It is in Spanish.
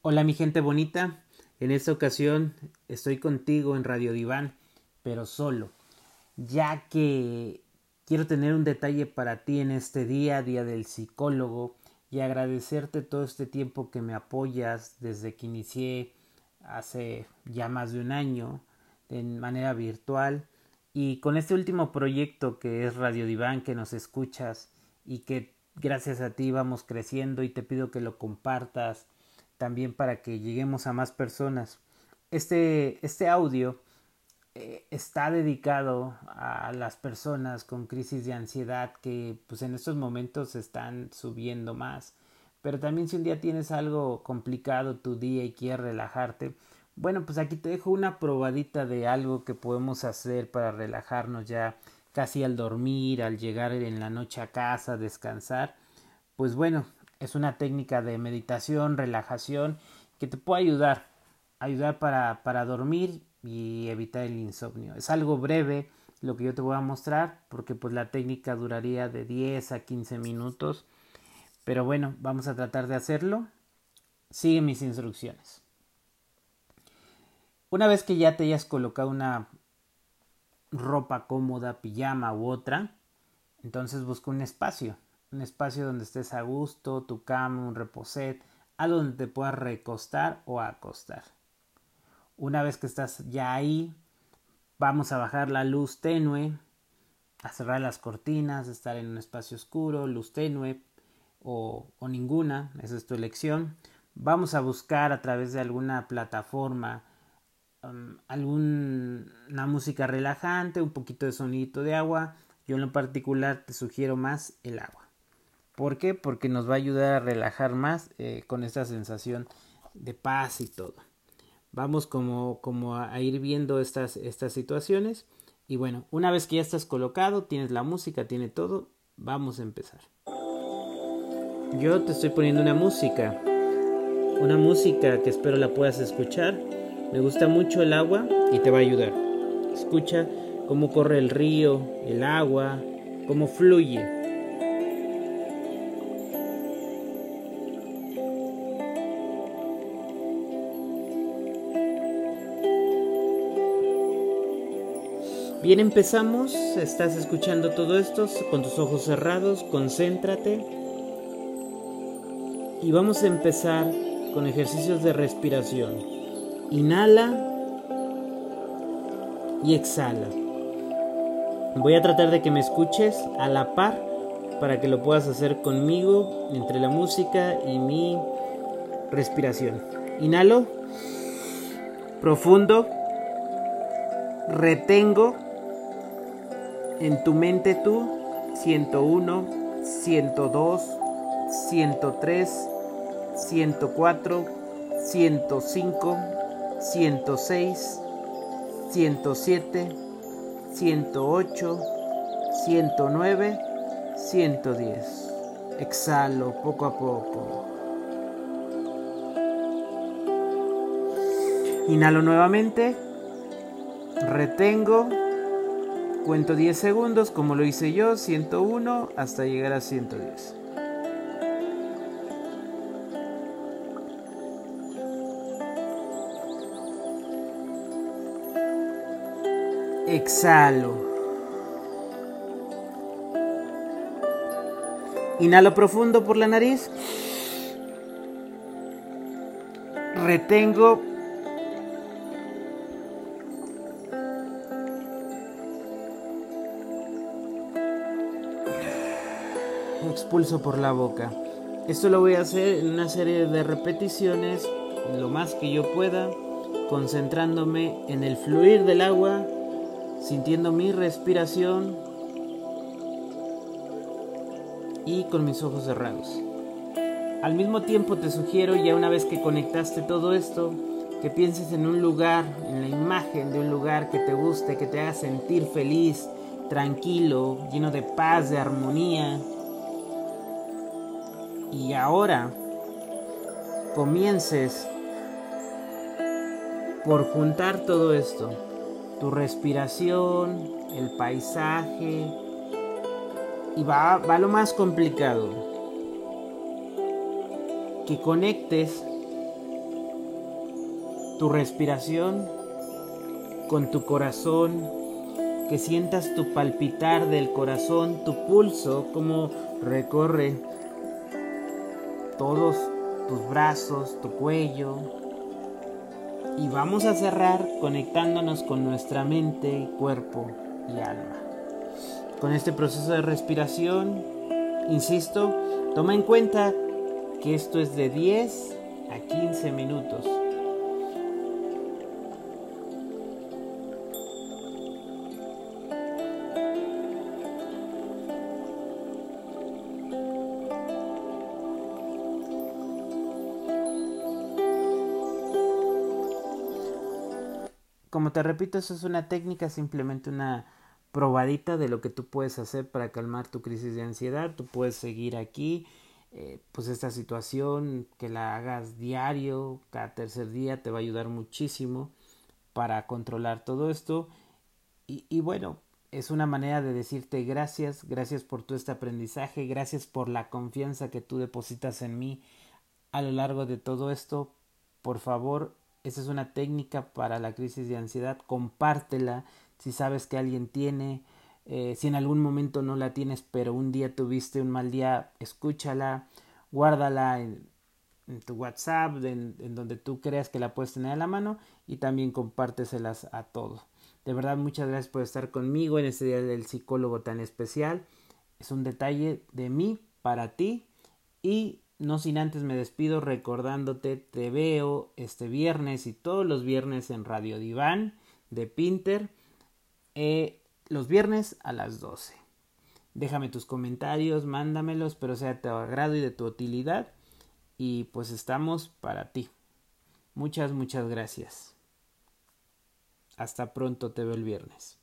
Hola mi gente bonita, en esta ocasión estoy contigo en Radio Diván, pero solo, ya que quiero tener un detalle para ti en este día, Día del Psicólogo, y agradecerte todo este tiempo que me apoyas desde que inicié hace ya más de un año de manera virtual y con este último proyecto que es Radio Diván que nos escuchas y que gracias a ti vamos creciendo y te pido que lo compartas también para que lleguemos a más personas. Este, este audio eh, está dedicado a las personas con crisis de ansiedad que pues en estos momentos están subiendo más. Pero también si un día tienes algo complicado tu día y quieres relajarte, bueno, pues aquí te dejo una probadita de algo que podemos hacer para relajarnos ya casi al dormir, al llegar en la noche a casa, descansar. Pues bueno, es una técnica de meditación, relajación, que te puede ayudar, ayudar para, para dormir y evitar el insomnio. Es algo breve lo que yo te voy a mostrar, porque pues la técnica duraría de 10 a 15 minutos. Pero bueno, vamos a tratar de hacerlo. Sigue mis instrucciones. Una vez que ya te hayas colocado una ropa cómoda, pijama u otra, entonces busca un espacio un espacio donde estés a gusto, tu cama, un reposet, a donde te puedas recostar o acostar. Una vez que estás ya ahí, vamos a bajar la luz tenue, a cerrar las cortinas, estar en un espacio oscuro, luz tenue o, o ninguna, esa es tu elección. Vamos a buscar a través de alguna plataforma um, alguna música relajante, un poquito de sonido de agua. Yo en lo particular te sugiero más el agua. ¿Por qué? Porque nos va a ayudar a relajar más eh, con esta sensación de paz y todo. Vamos como, como a, ir viendo estas, estas situaciones. Y bueno, una vez que ya estás colocado, tienes la música, tiene todo, vamos a empezar. Yo te estoy poniendo una música, una música que espero la puedas escuchar. Me gusta mucho el agua y te va a ayudar. Escucha cómo corre el río, el agua, cómo fluye. Bien, empezamos. Estás escuchando todo esto con tus ojos cerrados. Concéntrate. Y vamos a empezar con ejercicios de respiración. Inhala y exhala. Voy a tratar de que me escuches a la par para que lo puedas hacer conmigo entre la música y mi respiración. Inhalo. Profundo. Retengo en tu mente tú, 101, 102, 103, 104, 105, 106, 107, 108, 109, 110. Exhalo poco a poco. Inhalo nuevamente. Retengo. Cuento 10 segundos como lo hice yo, 101 hasta llegar a 110. Exhalo. Inhalo profundo por la nariz. Retengo expulso por la boca. Esto lo voy a hacer en una serie de repeticiones, lo más que yo pueda, concentrándome en el fluir del agua, sintiendo mi respiración y con mis ojos cerrados. Al mismo tiempo te sugiero, ya una vez que conectaste todo esto, que pienses en un lugar, en la imagen de un lugar que te guste, que te haga sentir feliz, tranquilo, lleno de paz, de armonía, y ahora comiences por juntar todo esto, tu respiración, el paisaje, y va, va lo más complicado, que conectes tu respiración, con tu corazón, que sientas tu palpitar del corazón, tu pulso, como recorre todos tus brazos, tu cuello. Y vamos a cerrar conectándonos con nuestra mente, cuerpo y alma. Con este proceso de respiración, insisto, toma en cuenta que esto es de 10 a 15 minutos. Como te repito, eso es una técnica, simplemente una probadita de lo que tú puedes hacer para calmar tu crisis de ansiedad. Tú puedes seguir aquí, eh, pues esta situación, que la hagas diario, cada tercer día, te va a ayudar muchísimo para controlar todo esto. Y, y bueno, es una manera de decirte gracias, gracias por todo este aprendizaje, gracias por la confianza que tú depositas en mí a lo largo de todo esto. Por favor, esa es una técnica para la crisis de ansiedad. Compártela si sabes que alguien tiene. Eh, si en algún momento no la tienes, pero un día tuviste un mal día, escúchala, guárdala en, tu WhatsApp, en, donde tú creas que la puedes tener a la mano y también compárteselas a todos. De verdad, muchas gracias por estar conmigo en este día del psicólogo tan especial. Es un detalle de mí para ti y no sin antes me despido recordándote, te veo este viernes y todos los viernes en Radio Diván de Pinter, eh, los viernes a las 12. Déjame tus comentarios, mándamelos, pero sea de tu agrado y de tu utilidad. Y pues estamos para ti. Muchas, muchas gracias. Hasta pronto, te veo el viernes.